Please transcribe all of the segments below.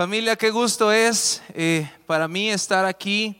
Familia, qué gusto es eh, para mí estar aquí.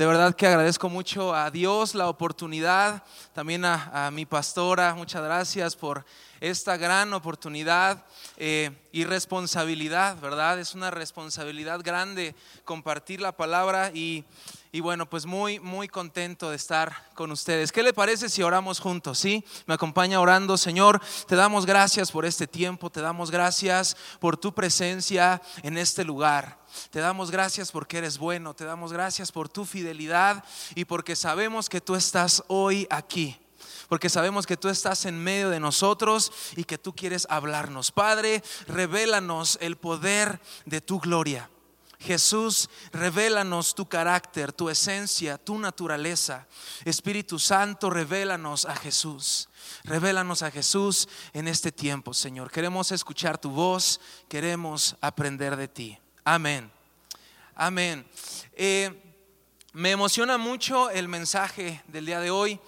De verdad que agradezco mucho a Dios la oportunidad, también a, mi pastora, muchas gracias por esta gran oportunidad eh, y responsabilidad, ¿verdad? Es una responsabilidad grande compartir la palabra y y bueno, pues muy, muy contento de estar con ustedes. ¿Qué le parece si oramos juntos? ¿Sí? Me acompaña orando, Señor. Te damos gracias por este tiempo, te damos gracias por tu presencia en este lugar. Te damos gracias porque eres bueno, te damos gracias por tu fidelidad y porque sabemos que tú estás hoy aquí porque sabemos que tú estás en medio de nosotros y que tú quieres hablarnos. Padre, revélanos el poder de tu gloria. Jesús, revélanos tu carácter, tu esencia, tu naturaleza. Espíritu Santo, revélanos a Jesús. Revélanos a Jesús en este tiempo, Señor. Queremos escuchar tu voz, queremos aprender de ti. Amén. Amén. Eh, me emociona mucho el mensaje del día de hoy.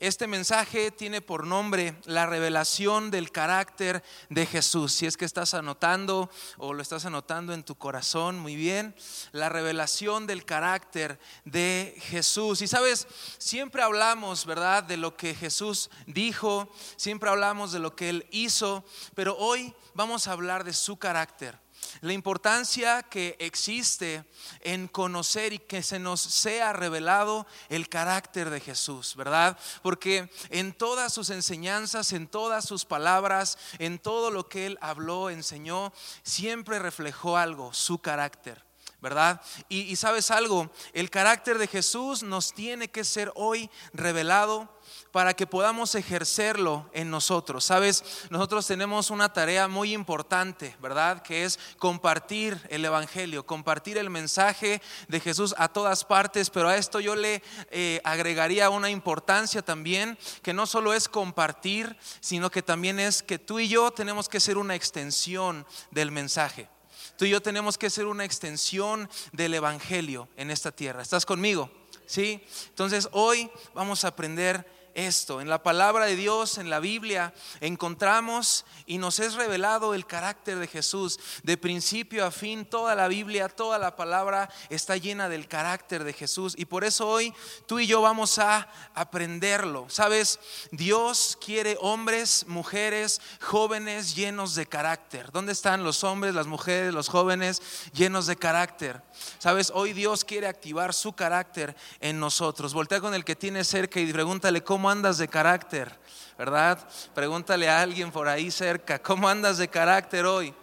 Este mensaje tiene por nombre la revelación del carácter de Jesús. Si es que estás anotando o lo estás anotando en tu corazón, muy bien. La revelación del carácter de Jesús. Y sabes, siempre hablamos, ¿verdad?, de lo que Jesús dijo, siempre hablamos de lo que Él hizo, pero hoy vamos a hablar de su carácter la importancia que existe en conocer y que se nos sea revelado el carácter de Jesús, ¿verdad? Porque en todas sus enseñanzas, en todas sus palabras, en todo lo que él habló, enseñó, siempre reflejó algo, su carácter. ¿verdad? Y, sabes algo, el carácter de Jesús nos tiene que ser hoy revelado para que podamos ejercerlo en nosotros. Sabes, nosotros tenemos una tarea muy importante, ¿verdad? Que es compartir el Evangelio, compartir el mensaje de Jesús a todas partes, pero a esto yo le eh, agregaría una importancia también, que no solo es compartir, sino que también es que tú y yo tenemos que ser una extensión del mensaje. Tú y yo tenemos que ser una extensión del Evangelio en esta tierra. ¿Estás conmigo? ¿Sí? Entonces hoy vamos a aprender esto. En la palabra de Dios, en la Biblia, encontramos y nos es revelado el carácter de Jesús. De principio a fin, toda la Biblia, toda la palabra está llena del carácter de Jesús. Y por eso hoy tú y yo vamos a aprenderlo. Sabes, Dios quiere hombres, mujeres, jóvenes llenos de carácter. ¿Dónde están los hombres, las mujeres, los jóvenes llenos de carácter? Sabes, hoy Dios quiere activar su carácter en nosotros. Voltea con el que tiene cerca y pregúntale cómo andas de carácter? ¿Verdad? Pregúntale a alguien por ahí cerca, ¿cómo andas de carácter hoy?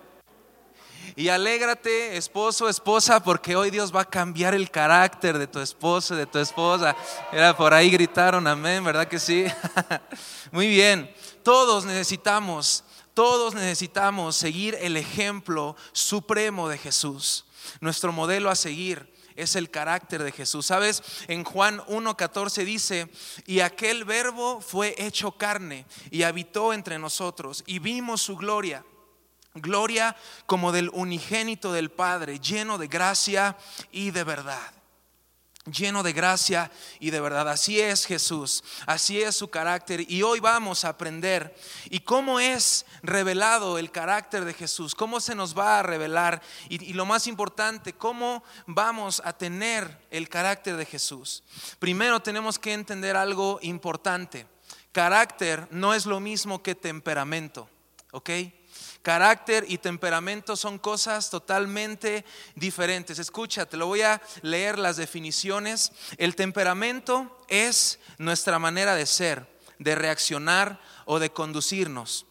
Y alégrate, esposo, esposa, porque hoy Dios va a cambiar el carácter de tu esposo, de tu esposa. Era por ahí gritaron amén, ¿verdad que sí? Muy bien. Todos necesitamos, todos necesitamos seguir el ejemplo supremo de Jesús, nuestro modelo a seguir es el carácter de Jesús. ¿Sabes? En Juan 1.14 dice, y aquel verbo fue hecho carne y habitó entre nosotros y vimos su gloria. Gloria como del unigénito del Padre, lleno de gracia y de verdad lleno de gracia y de verdad. Así es Jesús, así es su carácter. Y hoy vamos a aprender y cómo es revelado el carácter de Jesús, cómo se nos va a revelar y, lo más importante, cómo vamos a tener el carácter de Jesús. Primero tenemos que entender algo importante. Carácter no es lo mismo que temperamento, ¿ok? Carácter y temperamento son cosas totalmente diferentes. Escúchate, lo voy a leer las definiciones. El temperamento es nuestra manera de ser, de reaccionar o de conducirnos.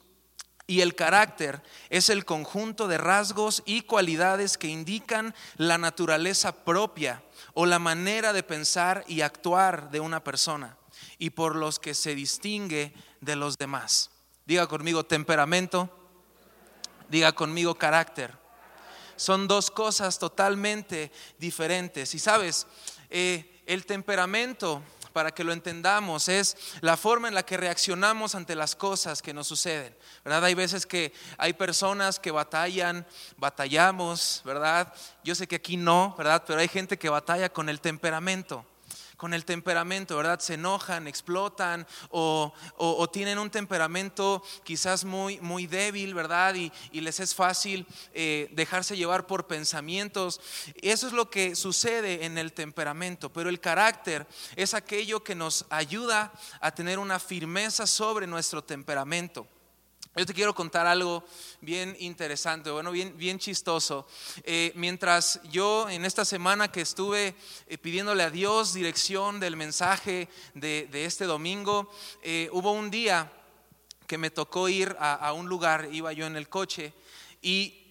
Y el carácter es el conjunto de rasgos y cualidades que indican la naturaleza propia o la manera de pensar y actuar de una persona y por los que se distingue de los demás. Diga conmigo temperamento, Diga conmigo carácter. Son dos cosas totalmente diferentes. Y sabes, eh, el temperamento, para que lo entendamos, es la forma en la que reaccionamos ante las cosas que nos suceden. ¿Verdad? Hay veces que hay personas que batallan, batallamos, ¿verdad? Yo sé que aquí no, ¿verdad? Pero hay gente que batalla con el temperamento con el temperamento, ¿verdad? Se enojan, explotan o, tienen un temperamento quizás muy, muy débil, ¿verdad? Y, y les es fácil eh, dejarse llevar por pensamientos. Eso es lo que sucede en el temperamento, pero el carácter es aquello que nos ayuda a tener una firmeza sobre nuestro temperamento. Yo te quiero contar algo bien interesante, bueno, bien, bien chistoso. Eh, mientras yo en esta semana que estuve eh, pidiéndole a Dios dirección del mensaje de, este domingo, eh, hubo un día que me tocó ir a, un lugar, iba yo en el coche y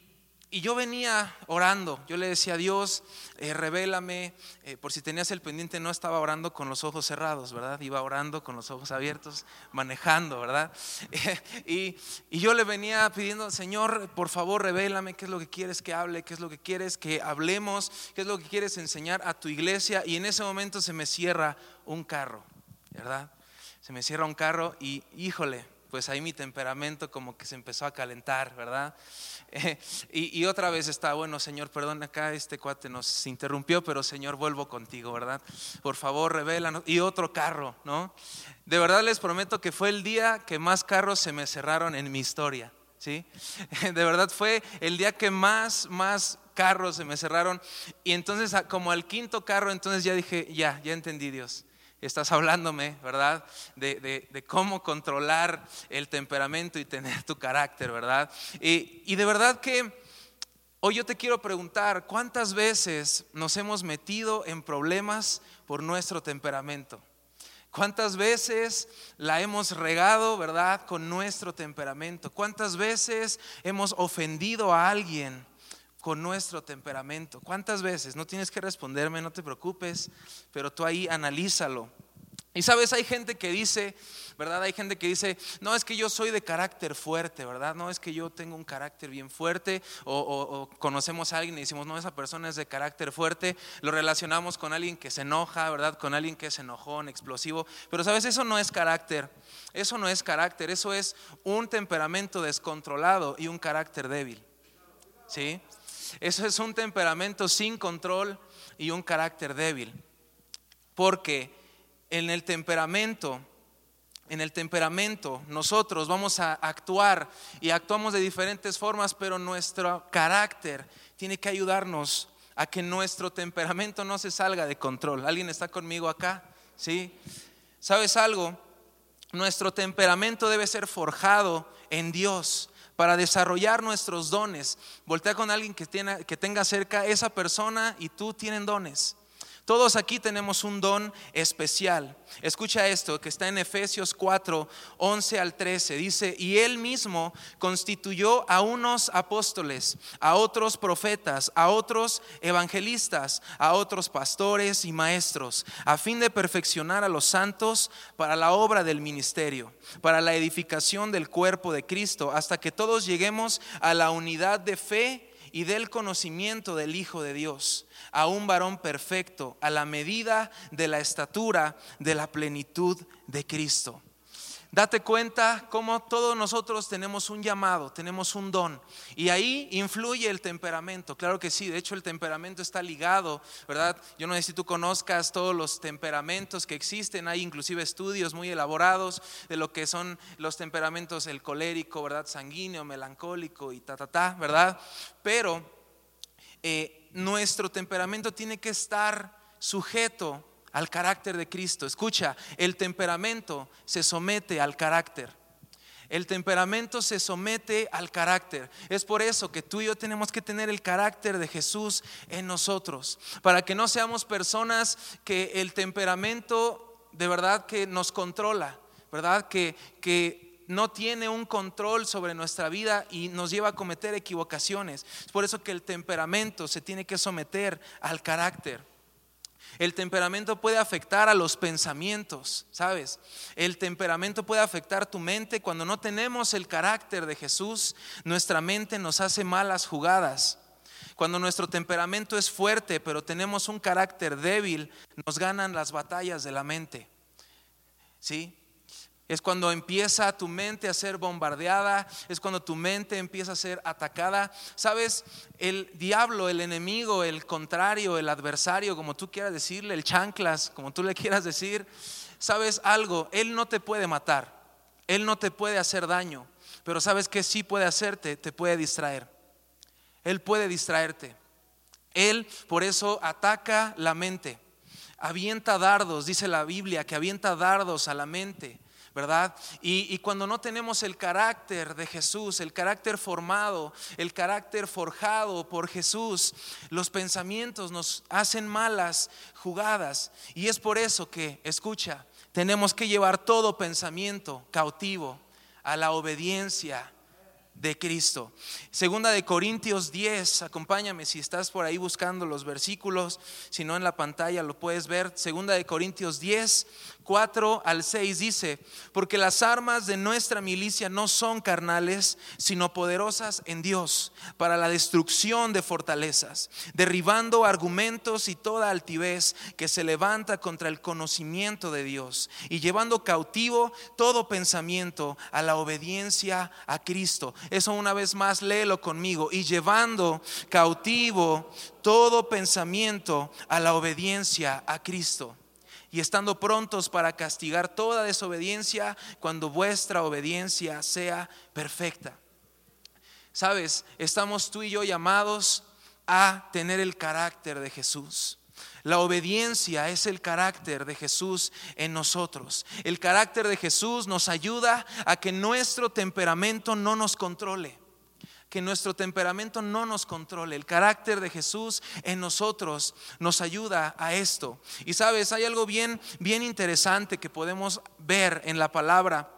y yo venía orando, yo le decía a Dios, eh, revélame, eh, por si tenías el pendiente, no estaba orando con los ojos cerrados, ¿verdad? Iba orando con los ojos abiertos, manejando, ¿verdad? y, y, yo le venía pidiendo, Señor, por favor, revélame qué es lo que quieres que hable, qué es lo que quieres que hablemos, qué es lo que quieres enseñar a tu iglesia. Y en ese momento se me cierra un carro, ¿verdad? Se me cierra un carro y, híjole, pues ahí mi temperamento como que se empezó a calentar, ¿verdad? y, otra vez está, bueno, Señor, perdón, acá este cuate nos interrumpió, pero Señor, vuelvo contigo, ¿verdad? Por favor, revela Y otro carro, ¿no? De verdad les prometo que fue el día que más carros se me cerraron en mi historia, ¿sí? De verdad fue el día que más, más carros se me cerraron. Y entonces, como al quinto carro, entonces ya dije, ya, ya entendí Dios estás hablándome, ¿verdad? De, cómo controlar el temperamento y tener tu carácter, ¿verdad? Y, y de verdad que hoy yo te quiero preguntar, ¿cuántas veces nos hemos metido en problemas por nuestro temperamento? ¿Cuántas veces la hemos regado, verdad, con nuestro temperamento? ¿Cuántas veces hemos ofendido a alguien con nuestro temperamento. ¿Cuántas veces? No tienes que responderme, no te preocupes, pero tú ahí analízalo. Y sabes, hay gente que dice, ¿verdad? Hay gente que dice, no, es que yo soy de carácter fuerte, ¿verdad? No, es que yo tengo un carácter bien fuerte. O, conocemos a alguien y decimos, no, esa persona es de carácter fuerte. Lo relacionamos con alguien que se enoja, ¿verdad? Con alguien que es enojón, explosivo. Pero sabes, eso no es carácter. Eso no es carácter. Eso es un temperamento descontrolado y un carácter débil. ¿Sí? Eso es un temperamento sin control y un carácter débil. Porque en el temperamento, en el temperamento nosotros vamos a actuar y actuamos de diferentes formas, pero nuestro carácter tiene que ayudarnos a que nuestro temperamento no se salga de control. ¿Alguien está conmigo acá? ¿Sí? ¿Sabes algo? Nuestro temperamento debe ser forjado en Dios para desarrollar nuestros dones. Voltea con alguien que, que tenga cerca esa persona y tú tienen dones. Todos aquí tenemos un don especial. Escucha esto que está en Efesios 4, 11 al 13. Dice, y él mismo constituyó a unos apóstoles, a otros profetas, a otros evangelistas, a otros pastores y maestros, a fin de perfeccionar a los santos para la obra del ministerio, para la edificación del cuerpo de Cristo, hasta que todos lleguemos a la unidad de fe y del conocimiento del Hijo de Dios, a un varón perfecto, a la medida de la estatura de la plenitud de Cristo. Date cuenta cómo todos nosotros tenemos un llamado, tenemos un don. Y ahí influye el temperamento. Claro que sí, de hecho el temperamento está ligado, ¿verdad? Yo no sé si tú conozcas todos los temperamentos que existen. Hay inclusive estudios muy elaborados de lo que son los temperamentos, el colérico, ¿verdad? Sanguíneo, melancólico y ta, ta, ta, ¿verdad? Pero eh, nuestro temperamento tiene que estar sujeto al carácter de Cristo. Escucha, el temperamento se somete al carácter. El temperamento se somete al carácter. Es por eso que tú y yo tenemos que tener el carácter de Jesús en nosotros, para que no seamos personas que el temperamento de verdad que nos controla, ¿verdad? Que, que no tiene un control sobre nuestra vida y nos lleva a cometer equivocaciones. Es por eso que el temperamento se tiene que someter al carácter. El temperamento puede afectar a los pensamientos, ¿sabes? El temperamento puede afectar tu mente. Cuando no tenemos el carácter de Jesús, nuestra mente nos hace malas jugadas. Cuando nuestro temperamento es fuerte, pero tenemos un carácter débil, nos ganan las batallas de la mente. ¿Sí? Es cuando empieza tu mente a ser bombardeada, es cuando tu mente empieza a ser atacada. Sabes, el diablo, el enemigo, el contrario, el adversario, como tú quieras decirle, el chanclas, como tú le quieras decir, sabes algo, él no te puede matar, él no te puede hacer daño, pero sabes que sí puede hacerte, te puede distraer. Él puede distraerte. Él por eso ataca la mente. Avienta dardos, dice la Biblia, que avienta dardos a la mente ¿verdad? Y, cuando no tenemos el carácter de Jesús, el carácter formado, el carácter forjado por Jesús, los pensamientos nos hacen malas jugadas. Y es por eso que, escucha, tenemos que llevar todo pensamiento cautivo a la obediencia de Cristo. Segunda de Corintios 10, acompáñame si estás por ahí buscando los versículos, si no en la pantalla lo puedes ver. Segunda de Corintios 10, 4 al 6 dice, porque las armas de nuestra milicia no son carnales, sino poderosas en Dios para la destrucción de fortalezas, derribando argumentos y toda altivez que se levanta contra el conocimiento de Dios y llevando cautivo todo pensamiento a la obediencia a Cristo. Eso una vez más léelo conmigo y llevando cautivo todo pensamiento a la obediencia a Cristo y estando prontos para castigar toda desobediencia cuando vuestra obediencia sea perfecta. Sabes, estamos tú y yo llamados a tener el carácter de Jesús. La obediencia es el carácter de Jesús en nosotros. El carácter de Jesús nos ayuda a que nuestro temperamento no nos controle que nuestro temperamento no nos controle. El carácter de Jesús en nosotros nos ayuda a esto. Y sabes, hay algo bien, bien interesante que podemos ver en la palabra.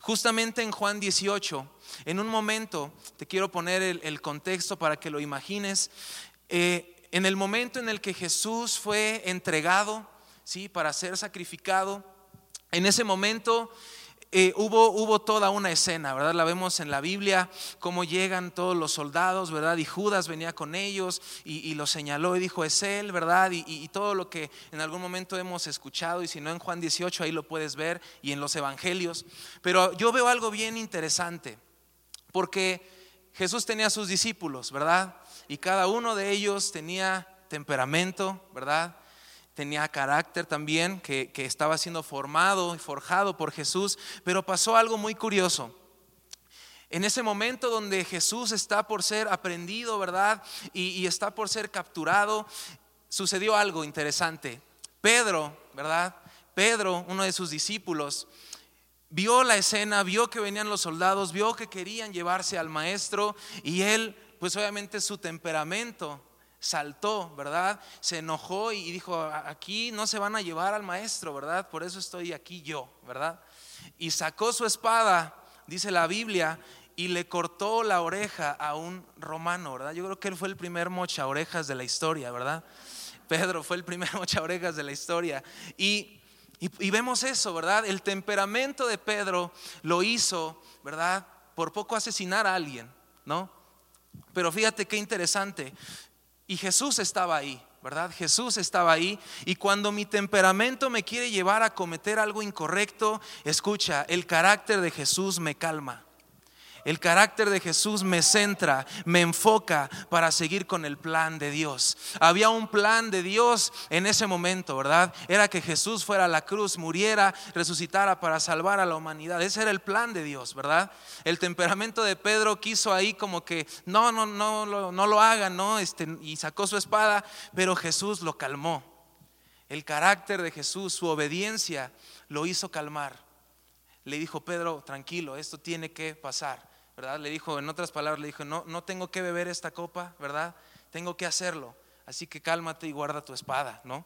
Justamente en Juan 18, en un momento, te quiero poner el, contexto para que lo imagines. Eh, en el momento en el que Jesús fue entregado, ¿sí? Para ser sacrificado, en ese momento eh, hubo, hubo toda una escena, ¿verdad? La vemos en la Biblia, cómo llegan todos los soldados, ¿verdad? Y Judas venía con ellos y, lo señaló y dijo, es él, ¿verdad? Y, todo lo que en algún momento hemos escuchado, y si no en Juan 18, ahí lo puedes ver, y en los evangelios. Pero yo veo algo bien interesante, porque Jesús tenía sus discípulos, ¿verdad? Y cada uno de ellos tenía temperamento, ¿verdad? tenía carácter también, que, estaba siendo formado y forjado por Jesús, pero pasó algo muy curioso. En ese momento donde Jesús está por ser aprendido, ¿verdad? Y, y, está por ser capturado, sucedió algo interesante. Pedro, ¿verdad? Pedro, uno de sus discípulos, vio la escena, vio que venían los soldados, vio que querían llevarse al maestro y él, pues obviamente su temperamento saltó, ¿verdad? Se enojó y dijo, aquí no se van a llevar al maestro, ¿verdad? Por eso estoy aquí yo, ¿verdad? Y sacó su espada, dice la Biblia, y le cortó la oreja a un romano, ¿verdad? Yo creo que él fue el primer mocha orejas de la historia, ¿verdad? Pedro fue el primer mocha orejas de la historia. Y, y vemos eso, ¿verdad? El temperamento de Pedro lo hizo, ¿verdad? Por poco asesinar a alguien, ¿no? Pero fíjate qué interesante. Y Jesús estaba ahí, ¿verdad? Jesús estaba ahí. Y cuando mi temperamento me quiere llevar a cometer algo incorrecto, escucha, el carácter de Jesús me calma. El carácter de Jesús me centra, me enfoca para seguir con el plan de Dios. Había un plan de Dios en ese momento, ¿verdad? Era que Jesús fuera a la cruz, muriera, resucitara para salvar a la humanidad. Ese era el plan de Dios, ¿verdad? El temperamento de Pedro quiso ahí como que no, no, no, no, lo hagan, ¿no? Este, y sacó su espada, pero Jesús lo calmó. El carácter de Jesús, su obediencia, lo hizo calmar. Le dijo, Pedro, tranquilo, esto tiene que pasar. ¿Verdad? Le dijo, en otras palabras, le dijo, no, no tengo que beber esta copa, ¿verdad? Tengo que hacerlo. Así que cálmate y guarda tu espada, ¿no?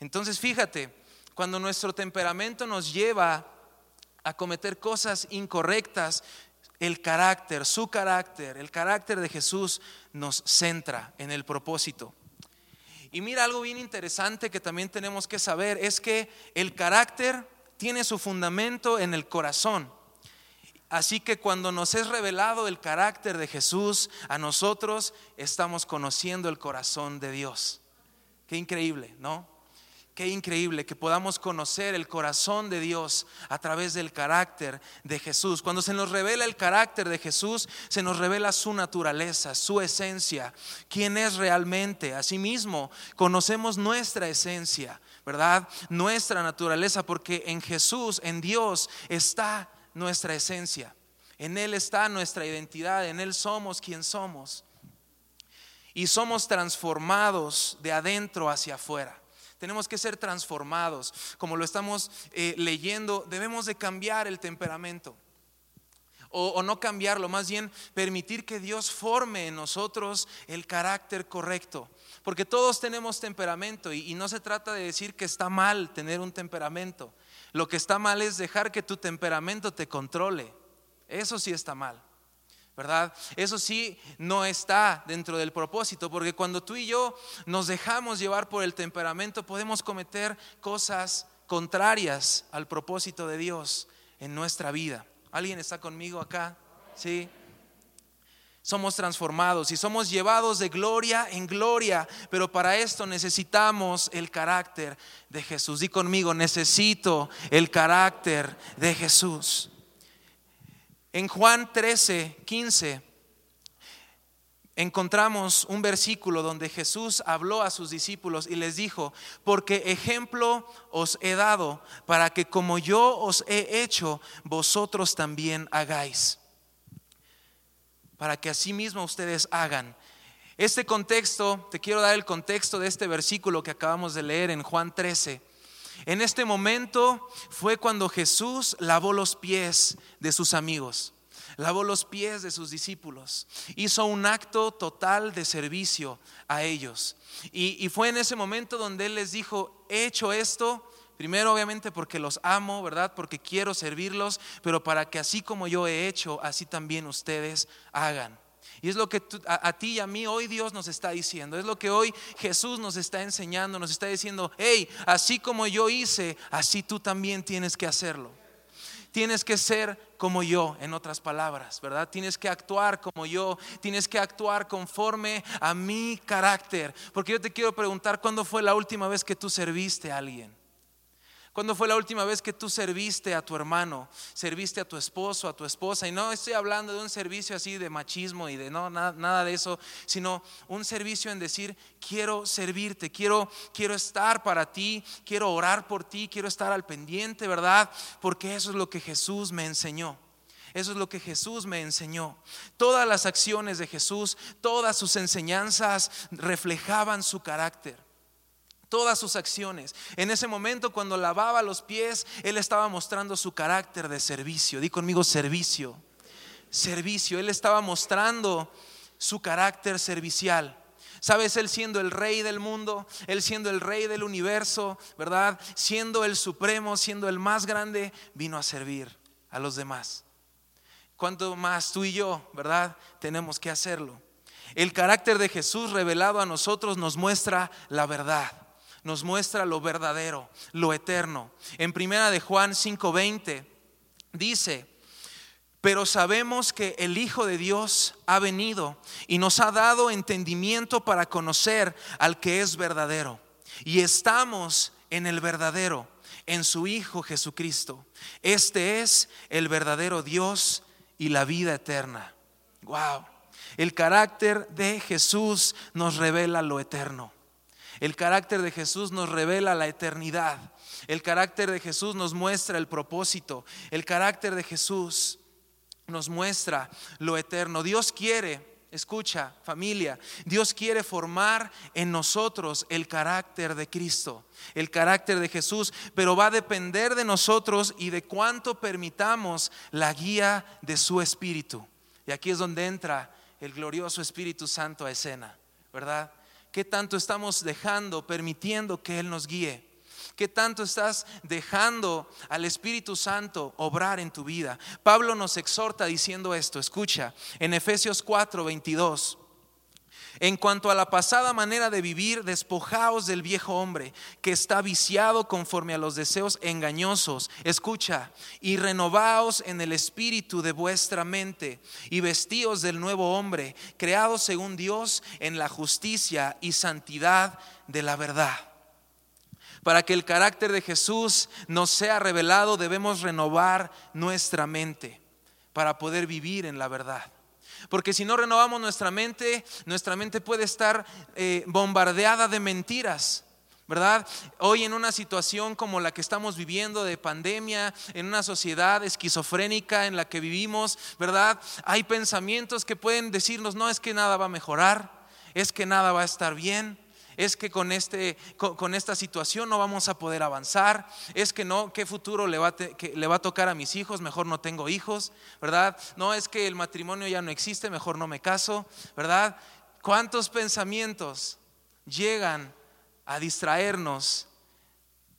Entonces, fíjate, cuando nuestro temperamento nos lleva a cometer cosas incorrectas, el carácter, su carácter, el carácter de Jesús nos centra en el propósito. Y mira algo bien interesante que también tenemos que saber, es que el carácter tiene su fundamento en el corazón. Así que cuando nos es revelado el carácter de Jesús a nosotros, estamos conociendo el corazón de Dios. Qué increíble, ¿no? Qué increíble que podamos conocer el corazón de Dios a través del carácter de Jesús. Cuando se nos revela el carácter de Jesús, se nos revela su naturaleza, su esencia, quién es realmente. Asimismo, conocemos nuestra esencia, ¿verdad? Nuestra naturaleza, porque en Jesús, en Dios, está nuestra esencia. En Él está nuestra identidad, en Él somos quien somos. Y somos transformados de adentro hacia afuera. Tenemos que ser transformados. Como lo estamos eh, leyendo, debemos de cambiar el temperamento. O, no cambiarlo, más bien permitir que Dios forme en nosotros el carácter correcto. Porque todos tenemos temperamento y, y no se trata de decir que está mal tener un temperamento. Lo que está mal es dejar que tu temperamento te controle. Eso sí está mal. ¿verdad? Eso sí no está dentro del propósito, porque cuando tú y yo nos dejamos llevar por el temperamento, podemos cometer cosas contrarias al propósito de Dios en nuestra vida. ¿Alguien está conmigo acá? Sí. Somos transformados y somos llevados de gloria en gloria, pero para esto necesitamos el carácter de Jesús. Di conmigo, necesito el carácter de Jesús. En Juan 13, 15 encontramos un versículo donde Jesús habló a sus discípulos y les dijo, porque ejemplo os he dado para que como yo os he hecho, vosotros también hagáis. Para que asimismo ustedes hagan. Este contexto, te quiero dar el contexto de este versículo que acabamos de leer en Juan 13. En este momento fue cuando Jesús lavó los pies de sus amigos, lavó los pies de sus discípulos, hizo un acto total de servicio a ellos. Y, fue en ese momento donde Él les dijo, he hecho esto, primero obviamente porque los amo, ¿verdad? Porque quiero servirlos, pero para que así como yo he hecho, así también ustedes hagan. Y es lo que a, ti y a mí hoy Dios nos está diciendo. Es lo que hoy Jesús nos está enseñando. Nos está diciendo, hey, así como yo hice, así tú también tienes que hacerlo. Tienes que ser como yo, en otras palabras, ¿verdad? Tienes que actuar como yo, tienes que actuar conforme a mi carácter. Porque yo te quiero preguntar, ¿cuándo fue la última vez que tú serviste a alguien? ¿Cuándo fue la última vez que tú serviste a tu hermano, serviste a tu esposo, a tu esposa? Y no estoy hablando de un servicio así de machismo y de no, nada, de eso, sino un servicio en decir, quiero servirte, quiero, quiero estar para ti, quiero orar por ti, quiero estar al pendiente, ¿verdad? Porque eso es lo que Jesús me enseñó. Eso es lo que Jesús me enseñó. Todas las acciones de Jesús, todas sus enseñanzas reflejaban su carácter todas sus acciones. En ese momento cuando lavaba los pies, Él estaba mostrando su carácter de servicio. Di conmigo servicio. Servicio. Él estaba mostrando su carácter servicial. Sabes, Él siendo el rey del mundo, Él siendo el rey del universo, ¿verdad? Siendo el supremo, siendo el más grande, vino a servir a los demás. Cuanto más tú y yo, ¿verdad? Tenemos que hacerlo. El carácter de Jesús revelado a nosotros nos muestra la verdad nos muestra lo verdadero, lo eterno. En primera de Juan 5:20 dice, pero sabemos que el Hijo de Dios ha venido y nos ha dado entendimiento para conocer al que es verdadero. Y estamos en el verdadero, en su Hijo Jesucristo. Este es el verdadero Dios y la vida eterna. Wow. El carácter de Jesús nos revela lo eterno. El carácter de Jesús nos revela la eternidad. El carácter de Jesús nos muestra el propósito. El carácter de Jesús nos muestra lo eterno. Dios quiere, escucha familia, Dios quiere formar en nosotros el carácter de Cristo, el carácter de Jesús, pero va a depender de nosotros y de cuánto permitamos la guía de su Espíritu. Y aquí es donde entra el glorioso Espíritu Santo a escena, ¿verdad? ¿Qué tanto estamos dejando, permitiendo que Él nos guíe? ¿Qué tanto estás dejando al Espíritu Santo obrar en tu vida? Pablo nos exhorta diciendo esto, escucha, en Efesios 4, 22. En cuanto a la pasada manera de vivir, despojaos del viejo hombre que está viciado conforme a los deseos engañosos. Escucha, y renovaos en el espíritu de vuestra mente y vestíos del nuevo hombre, creado según Dios en la justicia y santidad de la verdad. Para que el carácter de Jesús nos sea revelado, debemos renovar nuestra mente para poder vivir en la verdad. Porque si no renovamos nuestra mente, nuestra mente puede estar eh, bombardeada de mentiras. ¿verdad? Hoy en una situación como la que estamos viviendo de pandemia, en una sociedad esquizofrénica en la que vivimos, ¿verdad? Hay pensamientos que pueden decirnos, no es que nada va a mejorar, es que nada va a estar bien, es que con, este, con, esta situación no vamos a poder avanzar, es que no, ¿qué futuro le va, que le va a tocar a mis hijos? Mejor no tengo hijos, ¿verdad? No, es que el matrimonio ya no existe, mejor no me caso, ¿verdad? ¿Cuántos pensamientos llegan a distraernos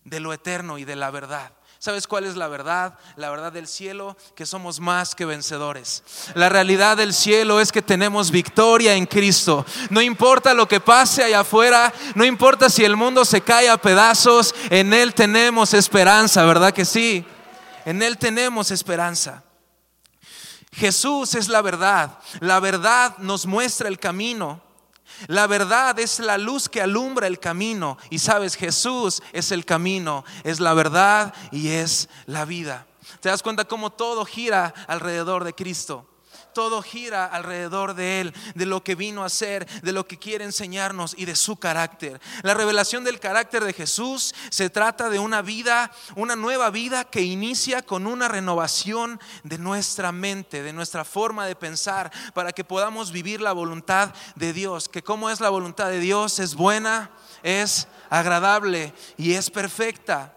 de lo eterno y de la verdad? ¿Sabes cuál es la verdad? La verdad del cielo, que somos más que vencedores. La realidad del cielo es que tenemos victoria en Cristo. No importa lo que pase allá afuera, no importa si el mundo se cae a pedazos, en Él tenemos esperanza, ¿verdad que sí? En Él tenemos esperanza. Jesús es la verdad. La verdad nos muestra el camino. La verdad es la luz que alumbra el camino. Y sabes, Jesús es el camino, es la verdad y es la vida. ¿Te das cuenta cómo todo gira alrededor de Cristo? Todo gira alrededor de Él, de lo que vino a ser, de lo que quiere enseñarnos y de su carácter. La revelación del carácter de Jesús se trata de una vida, una nueva vida que inicia con una renovación de nuestra mente, de nuestra forma de pensar, para que podamos vivir la voluntad de Dios. Que como es la voluntad de Dios, es buena, es agradable y es perfecta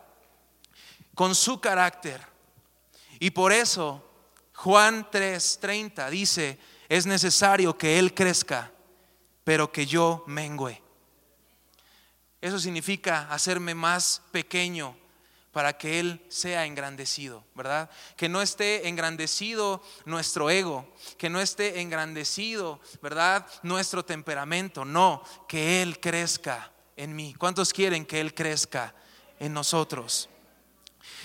con su carácter. Y por eso Juan 3:30 dice, es necesario que Él crezca, pero que yo mengüe. Eso significa hacerme más pequeño para que Él sea engrandecido, ¿verdad? Que no esté engrandecido nuestro ego, que no esté engrandecido, ¿verdad? Nuestro temperamento, no, que Él crezca en mí. ¿Cuántos quieren que Él crezca en nosotros?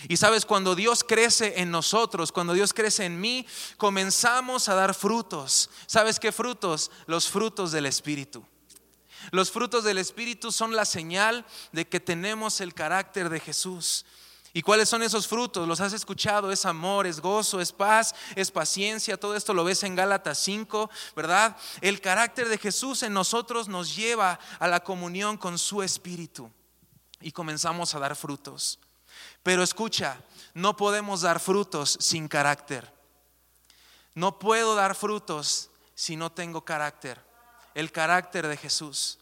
Y sabes, cuando Dios crece en nosotros, cuando Dios crece en mí, comenzamos a dar frutos. ¿Sabes qué frutos? Los frutos del Espíritu. Los frutos del Espíritu son la señal de que tenemos el carácter de Jesús. ¿Y cuáles son esos frutos? Los has escuchado, es amor, es gozo, es paz, es paciencia, todo esto lo ves en Gálatas 5, ¿verdad? El carácter de Jesús en nosotros nos lleva a la comunión con su Espíritu y comenzamos a dar frutos. Pero escucha, no podemos dar frutos sin carácter. No puedo dar frutos si no tengo carácter. El carácter de Jesús.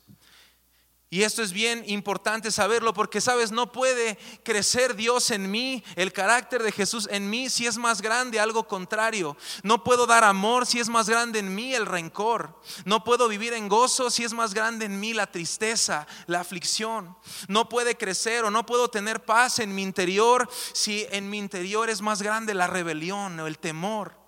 Y esto es bien importante saberlo porque, sabes, no puede crecer Dios en mí, el carácter de Jesús en mí si es más grande algo contrario. No puedo dar amor si es más grande en mí el rencor. No puedo vivir en gozo si es más grande en mí la tristeza, la aflicción. No puede crecer o no puedo tener paz en mi interior si en mi interior es más grande la rebelión o el temor.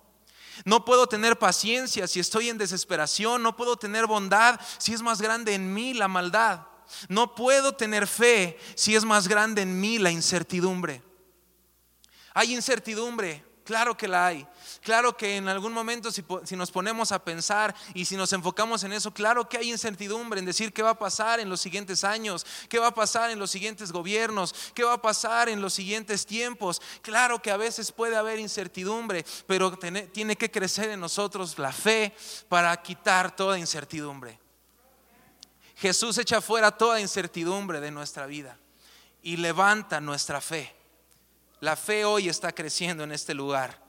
No puedo tener paciencia si estoy en desesperación. No puedo tener bondad si es más grande en mí la maldad. No puedo tener fe si es más grande en mí la incertidumbre. Hay incertidumbre, claro que la hay. Claro que en algún momento si, nos ponemos a pensar y si nos enfocamos en eso, claro que hay incertidumbre en decir qué va a pasar en los siguientes años, qué va a pasar en los siguientes gobiernos, qué va a pasar en los siguientes tiempos. Claro que a veces puede haber incertidumbre, pero tiene que crecer en nosotros la fe para quitar toda incertidumbre. Jesús echa fuera toda incertidumbre de nuestra vida y levanta nuestra fe. La fe hoy está creciendo en este lugar.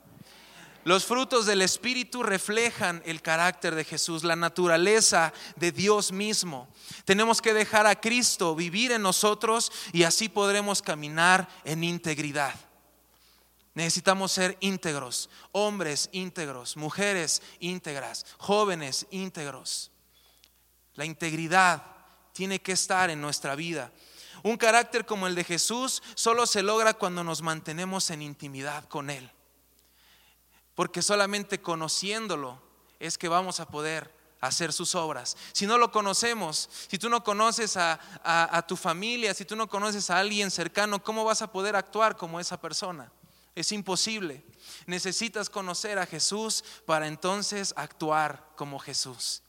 Los frutos del Espíritu reflejan el carácter de Jesús, la naturaleza de Dios mismo. Tenemos que dejar a Cristo vivir en nosotros y así podremos caminar en integridad. Necesitamos ser íntegros, hombres íntegros, mujeres íntegras, jóvenes íntegros. La integridad tiene que estar en nuestra vida. Un carácter como el de Jesús solo se logra cuando nos mantenemos en intimidad con Él. Porque solamente conociéndolo es que vamos a poder hacer sus obras. Si no lo conocemos, si tú no conoces a, tu familia, si tú no conoces a alguien cercano, ¿cómo vas a poder actuar como esa persona? Es imposible. Necesitas conocer a Jesús para entonces actuar como Jesús.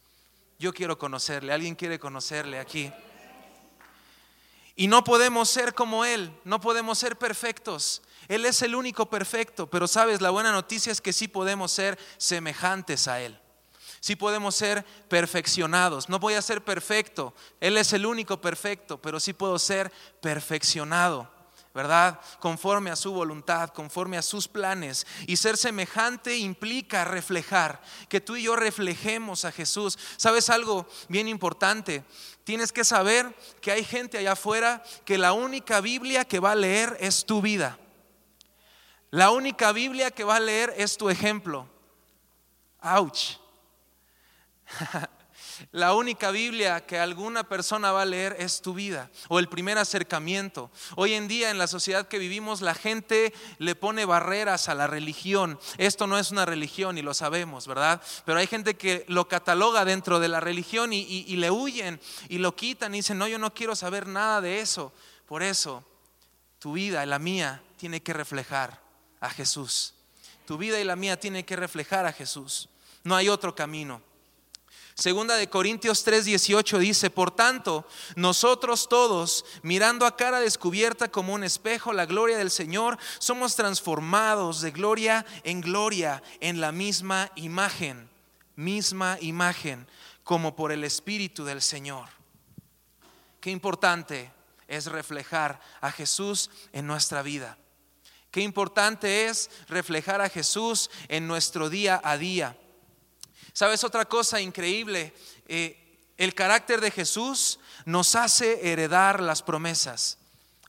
Yo quiero conocerle, alguien quiere conocerle aquí. Y no podemos ser como Él, no podemos ser perfectos. Él es el único perfecto, pero sabes, la buena noticia es que sí podemos ser semejantes a Él. Sí podemos ser perfeccionados. No voy a ser perfecto, Él es el único perfecto, pero sí puedo ser perfeccionado. ¿Verdad? Conforme a su voluntad, conforme a sus planes. Y ser semejante implica reflejar, que tú y yo reflejemos a Jesús. ¿Sabes algo bien importante? Tienes que saber que hay gente allá afuera que la única Biblia que va a leer es tu vida. La única Biblia que va a leer es tu ejemplo. Ouch. La única Biblia que alguna persona va a leer es tu vida o el primer acercamiento. Hoy en día en la sociedad que vivimos la gente le pone barreras a la religión. Esto no es una religión y lo sabemos, ¿verdad? Pero hay gente que lo cataloga dentro de la religión y, le huyen y lo quitan y dicen, no, yo no quiero saber nada de eso. Por eso, tu vida y la mía tiene que reflejar a Jesús. Tu vida y la mía tiene que reflejar a Jesús. No hay otro camino. Segunda de Corintios 3:18 dice, por tanto, nosotros todos, mirando a cara descubierta como un espejo la gloria del Señor, somos transformados de gloria en gloria en la misma imagen, misma imagen, como por el Espíritu del Señor. Qué importante es reflejar a Jesús en nuestra vida. Qué importante es reflejar a Jesús en nuestro día a día. ¿Sabes otra cosa increíble? Eh, el carácter de Jesús nos hace heredar las promesas.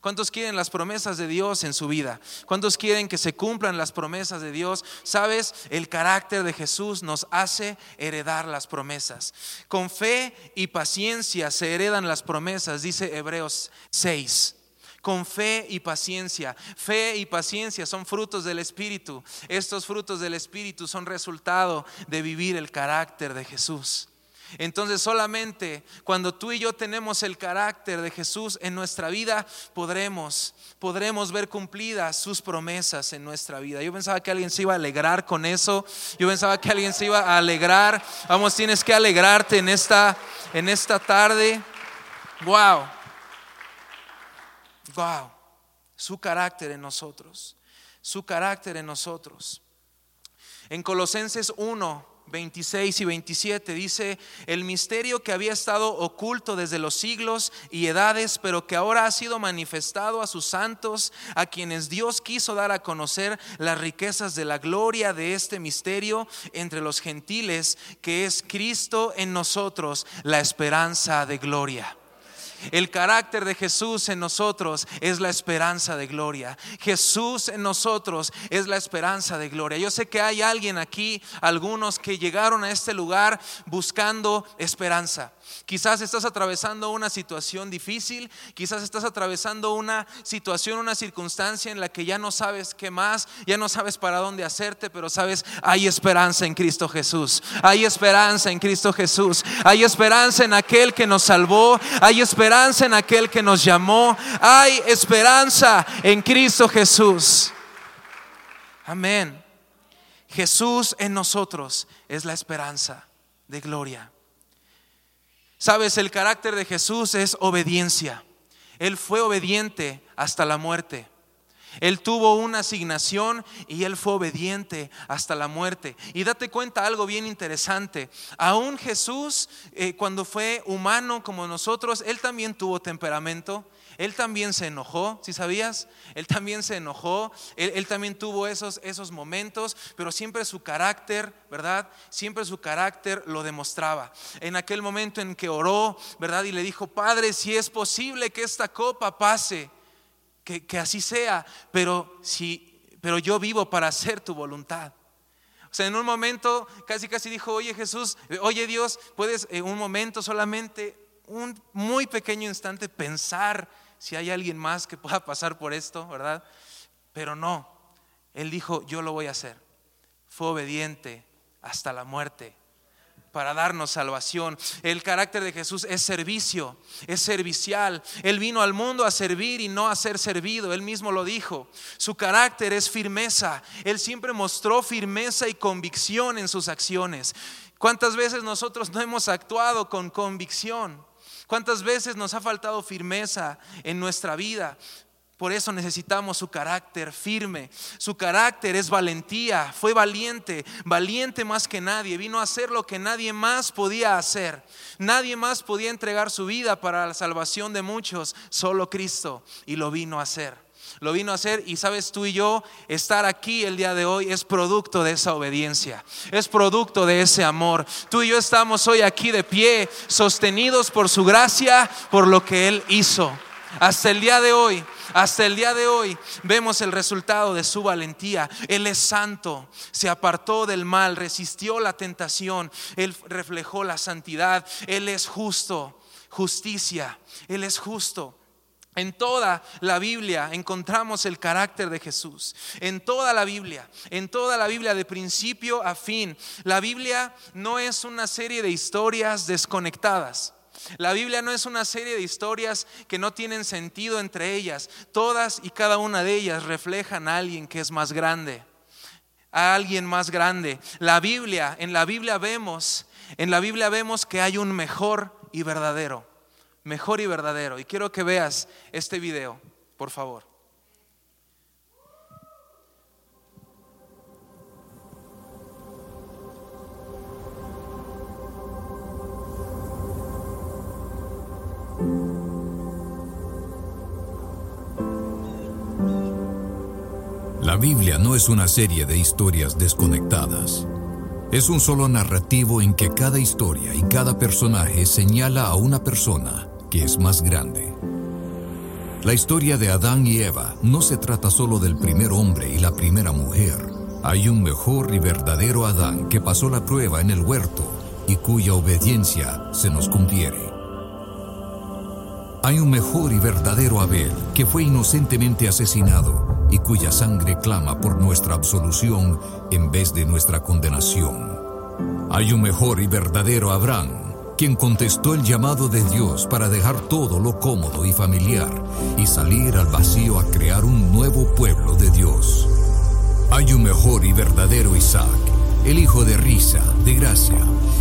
¿Cuántos quieren las promesas de Dios en su vida? ¿Cuántos quieren que se cumplan las promesas de Dios? Sabes, el carácter de Jesús nos hace heredar las promesas. Con fe y paciencia se heredan las promesas, dice Hebreos 6 con fe y paciencia. Fe y paciencia son frutos del Espíritu. Estos frutos del Espíritu son resultado de vivir el carácter de Jesús. Entonces solamente cuando tú y yo tenemos el carácter de Jesús en nuestra vida, podremos, podremos ver cumplidas sus promesas en nuestra vida. Yo pensaba que alguien se iba a alegrar con eso. Yo pensaba que alguien se iba a alegrar. Vamos, tienes que alegrarte en esta, en esta tarde. Wow. Wow, su carácter en nosotros, su carácter en nosotros. En Colosenses 1, 26 y 27 dice, el misterio que había estado oculto desde los siglos y edades, pero que ahora ha sido manifestado a sus santos, a quienes Dios quiso dar a conocer las riquezas de la gloria de este misterio entre los gentiles, que es Cristo en nosotros, la esperanza de gloria. El carácter de Jesús en nosotros es la esperanza de gloria. Jesús en nosotros es la esperanza de gloria. Yo sé que hay alguien aquí, algunos que llegaron a este lugar buscando esperanza. Quizás estás atravesando una situación difícil, quizás estás atravesando una situación, una circunstancia en la que ya no sabes qué más, ya no sabes para dónde hacerte, pero sabes, hay esperanza en Cristo Jesús. Hay esperanza en Cristo Jesús. Hay esperanza en aquel que nos salvó. Hay esperanza en aquel que nos llamó. Hay esperanza en Cristo Jesús. Amén. Jesús en nosotros es la esperanza de gloria. Sabes, el carácter de Jesús es obediencia. Él fue obediente hasta la muerte. Él tuvo una asignación y él fue obediente hasta la muerte. Y date cuenta algo bien interesante. Aún Jesús, eh, cuando fue humano como nosotros, él también tuvo temperamento. Él también se enojó, si sabías? Él también se enojó, él, también tuvo esos, esos momentos, pero siempre su carácter, ¿verdad? Siempre su carácter lo demostraba. En aquel momento en que oró, ¿verdad? Y le dijo, Padre, si es posible que esta copa pase, que, que así sea, pero, si, pero yo vivo para hacer tu voluntad. O sea, en un momento casi casi dijo, oye Jesús, oye Dios, puedes en un momento solamente, un muy pequeño instante pensar si hay alguien más que pueda pasar por esto, ¿verdad? Pero no, él dijo, yo lo voy a hacer. Fue obediente hasta la muerte para darnos salvación. El carácter de Jesús es servicio, es servicial. Él vino al mundo a servir y no a ser servido. Él mismo lo dijo. Su carácter es firmeza. Él siempre mostró firmeza y convicción en sus acciones. ¿Cuántas veces nosotros no hemos actuado con convicción? ¿Cuántas veces nos ha faltado firmeza en nuestra vida? Por eso necesitamos su carácter firme. Su carácter es valentía. Fue valiente, valiente más que nadie. Vino a hacer lo que nadie más podía hacer. Nadie más podía entregar su vida para la salvación de muchos, solo Cristo. Y lo vino a hacer. Lo vino a hacer y sabes tú y yo, estar aquí el día de hoy es producto de esa obediencia, es producto de ese amor. Tú y yo estamos hoy aquí de pie, sostenidos por su gracia, por lo que Él hizo. Hasta el día de hoy hasta el día de hoy vemos el resultado de su valentía. Él es santo, se apartó del mal, resistió la tentación, Él reflejó la santidad, Él es justo, justicia, Él es justo. En toda la Biblia encontramos el carácter de Jesús. En toda la Biblia, en toda la Biblia de principio a fin. La Biblia no es una serie de historias desconectadas. La Biblia no es una serie de historias que no tienen sentido entre ellas. Todas y cada una de ellas reflejan a alguien que es más grande, a alguien más grande. La Biblia, en la Biblia vemos, en la Biblia vemos que hay un mejor y verdadero, mejor y verdadero. Y quiero que veas este video, por favor. La Biblia no es una serie de historias desconectadas. Es un solo narrativo en que cada historia y cada personaje señala a una persona que es más grande. La historia de Adán y Eva no se trata solo del primer hombre y la primera mujer. Hay un mejor y verdadero Adán que pasó la prueba en el huerto y cuya obediencia se nos confiere. Hay un mejor y verdadero Abel que fue inocentemente asesinado y cuya sangre clama por nuestra absolución en vez de nuestra condenación. Hay un mejor y verdadero Abraham quien contestó el llamado de Dios para dejar todo lo cómodo y familiar y salir al vacío a crear un nuevo pueblo de Dios. Hay un mejor y verdadero Isaac, el hijo de risa, de gracia,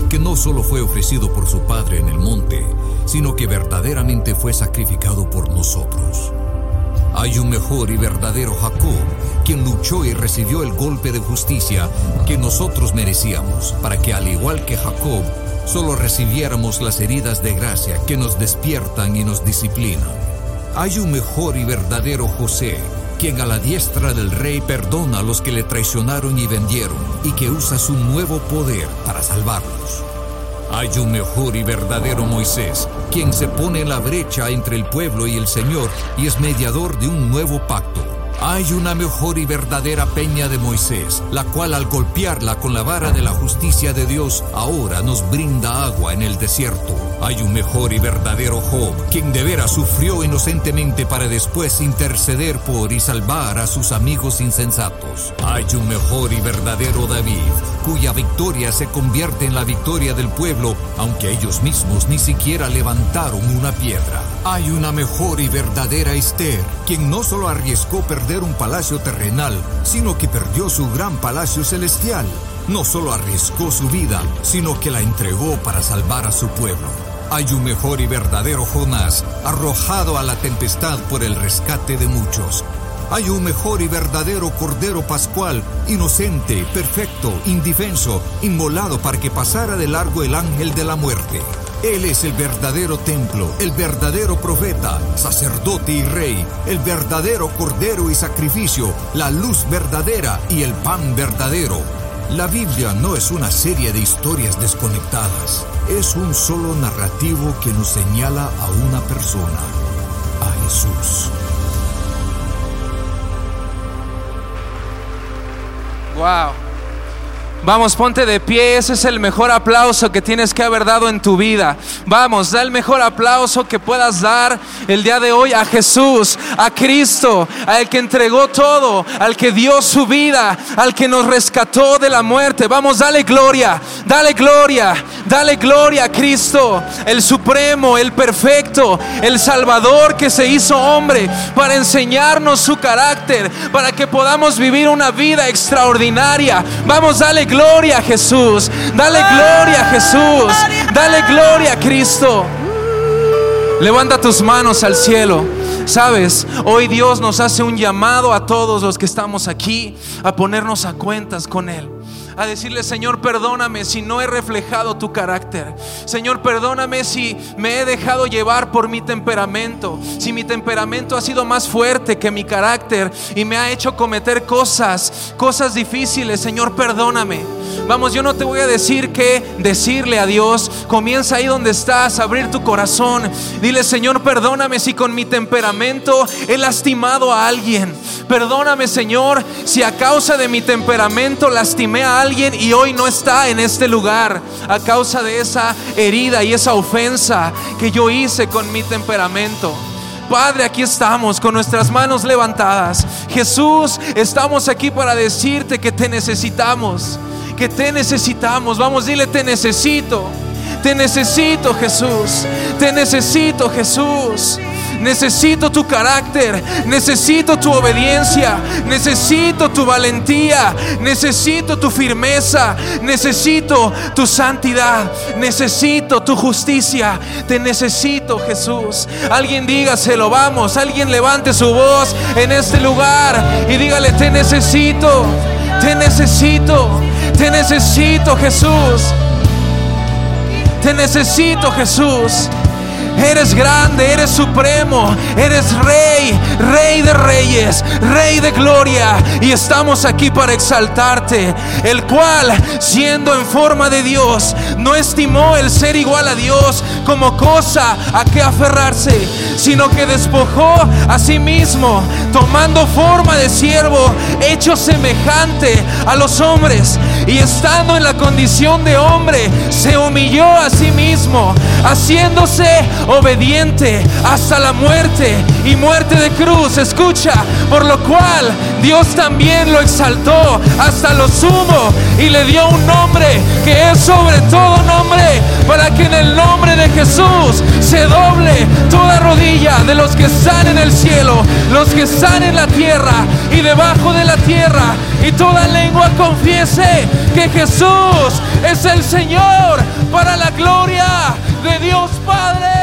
que no solo fue ofrecido por su padre en el monte, sino que verdaderamente fue sacrificado por nosotros. Hay un mejor y verdadero Jacob, quien luchó y recibió el golpe de justicia que nosotros merecíamos, para que al igual que Jacob, solo recibiéramos las heridas de gracia que nos despiertan y nos disciplinan. Hay un mejor y verdadero José, quien a la diestra del rey perdona a los que le traicionaron y vendieron, y que usa su nuevo poder para salvarlos. Hay un mejor y verdadero Moisés, quien se pone en la brecha entre el pueblo y el Señor y es mediador de un nuevo pacto. Hay una mejor y verdadera peña de Moisés, la cual al golpearla con la vara de la justicia de Dios, ahora nos brinda agua en el desierto. Hay un mejor y verdadero Job, quien de veras sufrió inocentemente para después interceder por y salvar a sus amigos insensatos. Hay un mejor y verdadero David, cuya victoria se convierte en la victoria del pueblo, aunque ellos mismos ni siquiera levantaron una piedra. Hay una mejor y verdadera Esther, quien no solo arriesgó perder un palacio terrenal, sino que perdió su gran palacio celestial. No solo arriesgó su vida, sino que la entregó para salvar a su pueblo. Hay un mejor y verdadero Jonás, arrojado a la tempestad por el rescate de muchos. Hay un mejor y verdadero Cordero Pascual, inocente, perfecto, indefenso, inmolado para que pasara de largo el ángel de la muerte. Él es el verdadero templo, el verdadero profeta, sacerdote y rey, el verdadero cordero y sacrificio, la luz verdadera y el pan verdadero. La Biblia no es una serie de historias desconectadas, es un solo narrativo que nos señala a una persona, a Jesús. Wow. Vamos, ponte de pie, ese es el mejor aplauso que tienes que haber dado en tu vida. Vamos, da el mejor aplauso que puedas dar el día de hoy a Jesús, a Cristo, al que entregó todo, al que dio su vida, al que nos rescató de la muerte. Vamos, dale gloria, dale gloria, dale gloria a Cristo, el supremo, el perfecto, el Salvador que se hizo hombre para enseñarnos su carácter, para que podamos vivir una vida extraordinaria. Vamos, dale gloria a Jesús. Dale gloria a Jesús. Dale gloria a Cristo. Levanta tus manos al cielo. Sabes, hoy Dios nos hace un llamado a todos los que estamos aquí a ponernos a cuentas con Él a decirle, Señor, perdóname si no he reflejado tu carácter. Señor, perdóname si me he dejado llevar por mi temperamento, si mi temperamento ha sido más fuerte que mi carácter y me ha hecho cometer cosas, cosas difíciles. Señor, perdóname. Vamos, yo no te voy a decir qué decirle a Dios. Comienza ahí donde estás, abrir tu corazón. Dile, Señor, perdóname si con mi temperamento he lastimado a alguien. Perdóname, Señor, si a causa de mi temperamento lastimé a alguien y hoy no está en este lugar. A causa de esa herida y esa ofensa que yo hice con mi temperamento. Padre, aquí estamos con nuestras manos levantadas. Jesús, estamos aquí para decirte que te necesitamos que te necesitamos. Vamos, dile, te necesito. Te necesito, Jesús. Te necesito, Jesús. Necesito tu carácter, necesito tu obediencia, necesito tu valentía, necesito tu firmeza, necesito tu santidad, necesito tu justicia, te necesito Jesús. Alguien dígaselo, vamos, alguien levante su voz en este lugar y dígale, te necesito, te necesito. Te necesito, Jesús. Te necesito, Jesús. Eres grande, eres supremo, eres rey, rey de reyes, rey de gloria. Y estamos aquí para exaltarte, el cual, siendo en forma de Dios, no estimó el ser igual a Dios como cosa a que aferrarse, sino que despojó a sí mismo, tomando forma de siervo, hecho semejante a los hombres. Y estando en la condición de hombre, se humilló a sí mismo, haciéndose obediente hasta la muerte y muerte de cruz. Escucha, por lo cual Dios también lo exaltó hasta lo sumo y le dio un nombre que es sobre todo nombre, para que en el nombre de Jesús se doble toda rodilla de los que están en el cielo, los que están en la tierra y debajo de la tierra, y toda lengua confiese que Jesús es el Señor para la gloria de Dios Padre.